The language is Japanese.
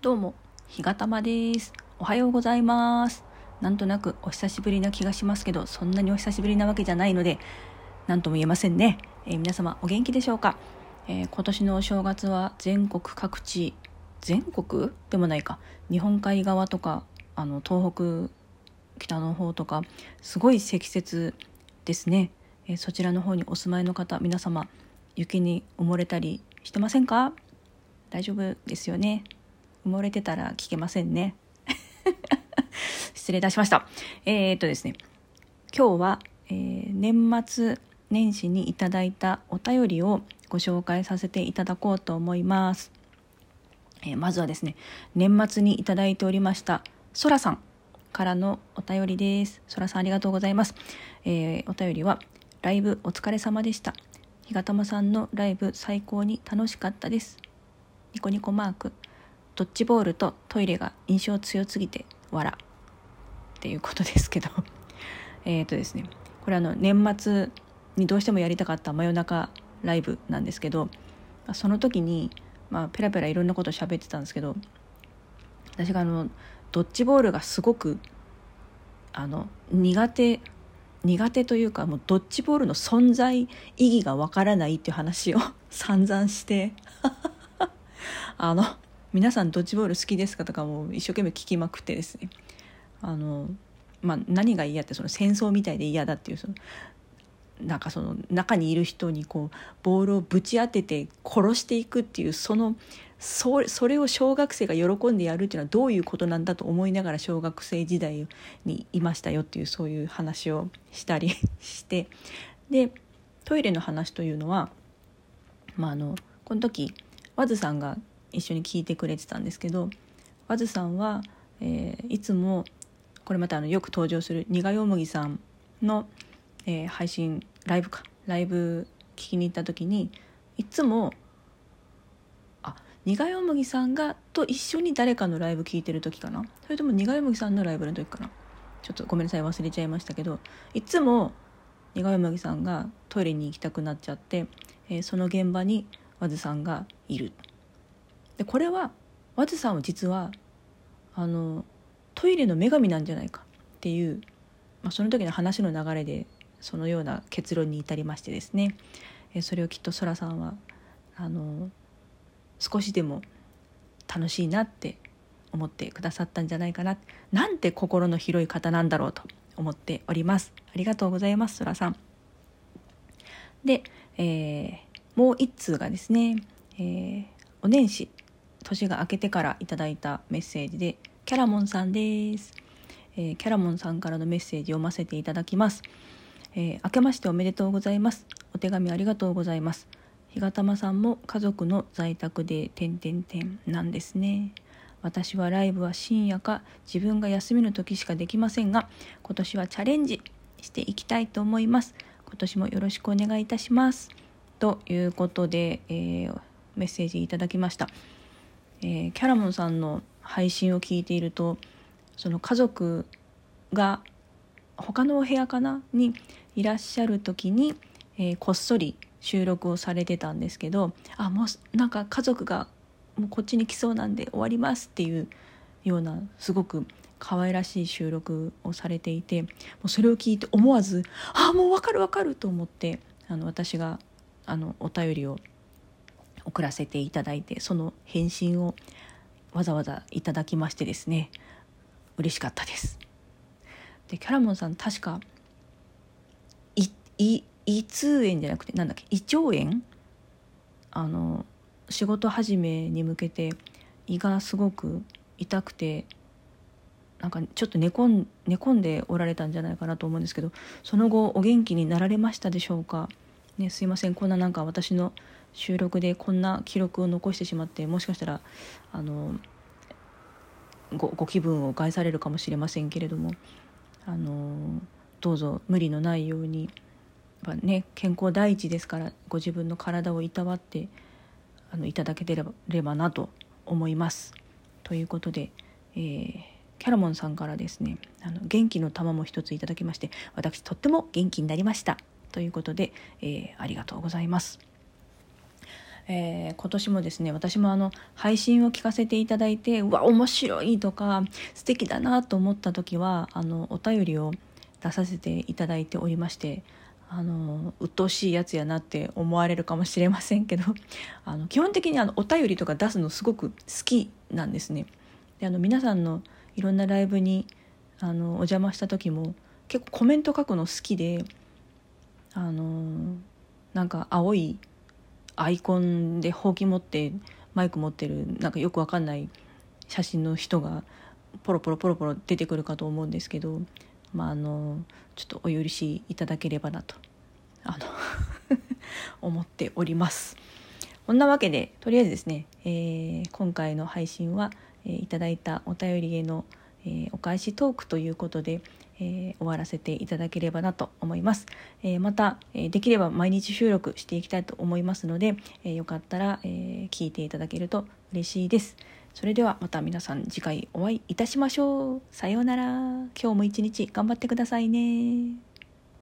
どうも、ひがたまです。おはようございます。なんとなくお久しぶりな気がしますけど、そんなにお久しぶりなわけじゃないので、なんとも言えませんね。えー皆様お元気でしょうか、えー今年のお正月は全国各地、全国？でもないか、日本海側とか、あの東北、北の方とか、すごい積雪ですね。えーそちらの方にお住まいの方、皆様、雪に埋もれたりしてませんか？大丈夫ですよね埋もれてたら聞けませんね。失礼いたしました。えー、っとですね今日は、えー年末年始にいただいたお便りをご紹介させていただこうと思います、えーまずはですね年末にいただいておりましたそらさんからのお便りです。そらさんありがとうございます、えーお便りはライブお疲れ様でした。ひがたまさんのライブ最高に楽しかったです。ニコニコマーク。ドッジボールとトイレが印象強すぎて笑っていうことですけど。えっとですね。これあの年末にどうしてもやりたかった真夜中ライブなんですけどその時にまあペラペラいろんなこと喋ってたんですけど私があのドッジボールがすごくあの苦手苦手というかもうドッジボールの存在意義がわからないっていう話を 散々して。あの皆さんドッジボール好きですか？とかも一生懸命聞きまくってですね。あの、まあ、何が嫌ってその戦争みたいで嫌だっていうそのなんかその中にいる人にこうボールをぶち当てて殺していくっていうそのそそれを小学生が喜んでやるっていうのはどういうことなんだと思いながら小学生時代にいましたよっていうそういう話をしたり してでトイレの話というのは、まあ、あのこの時ワズさんが一緒に聞いてくれてたんですけどワズさんは、えーいつもこれまたあのよく登場する苦よもぎさんの、えー配信ライブかライブ聞きに行った時にいつもあ苦よもぎさんがと一緒に誰かのライブ聞いてる時かな？それとも苦よもぎさんのライブの時かな？ちょっとごめんなさい忘れちゃいましたけどいつも苦よもぎさんがトイレに行きたくなっちゃって、えーその現場にワズさんがいる。でこれはワズさんは実はあのトイレの女神なんじゃないかっていう、まあ、その時の話の流れでそのような結論に至りましてですね、えそれをきっとそらさんはあの少しでも楽しいなって思ってくださったんじゃないかな。なんて心の広い方なんだろうと思っております。ありがとうございますそらさん。で、えーもう一通がですね、えーお年始年が明けてからいただいたメッセージでキャラモンさんです、えーキャラモンさんからのメッセージ読ませていただきます、えー明けましておめでとうございます。お手紙ありがとうございます。日がたまさんも家族の在宅で点々点なんですね。私はライブは深夜か自分が休みの時しかできませんが今年はチャレンジしていきたいと思います。今年もよろしくお願いいたします。ということで、えーメッセージいただきました、えーキャラモンさんの配信を聞いているとその家族が他のお部屋かなにいらっしゃる時に、えーこっそり収録をされてたんですけどあもうなんか家族がもうこっちに来そうなんで終わりますっていうようなすごく可愛らしい収録をされていてもうそれを聞いて思わず「あもう分かる分かる」と思ってあの私があのお便りを送らせていただいてその返信をわざわざいただきましてですね嬉しかったです。でキャラモンさん確かいい胃痛炎じゃなくてなんだっけ胃腸炎あの仕事始めに向けて胃がすごく痛くてなんかちょっと寝込ん寝込んでおられたんじゃないかなと思うんですけどその後お元気になられましたでしょうか、ね、すいませんこんななんか私の収録でこんな記録を残してしまってもしかしたらあのごご気分を害されるかもしれませんけれどもあのどうぞ無理のないようにやっぱ、ね、健康第一ですからご自分の体をいたわってあのいただければればなと思います。ということで、えーキャラモンさんからですねあの元気の玉も一ついただきまして私とっても元気になりましたということで、えーありがとうございます。えー、今年もですね私もあの配信を聞かせていただいてうわ面白いとか素敵だなと思った時はあのお便りを出させていただいておりましてあの鬱陶しいやつやなって思われるかもしれませんけど あの基本的にあのお便りとか出すのすごく好きなんですね。であの皆さんのいろんなライブにあのお邪魔した時も結構コメント書くの好きであのなんか青いアイコンでほうき持ってマイク持ってるなんかよくわかんない写真の人がポロポロポロポロ出てくるかと思うんですけどまああのちょっとお許しいただければなとあの 思っております。こんなわけでとりあえずですね、えー、今回の配信は、えー、いただいたお便りへの、えー、お返しトークということで、えー、終わらせていただければなと思います、えー、また、え、できれば毎日収録していきたいと思いますので、えよかったら、え聞いていただけると嬉しいです。それではまた皆さん次回お会いいたしましょう。さようなら。今日も一日頑張ってくださいね。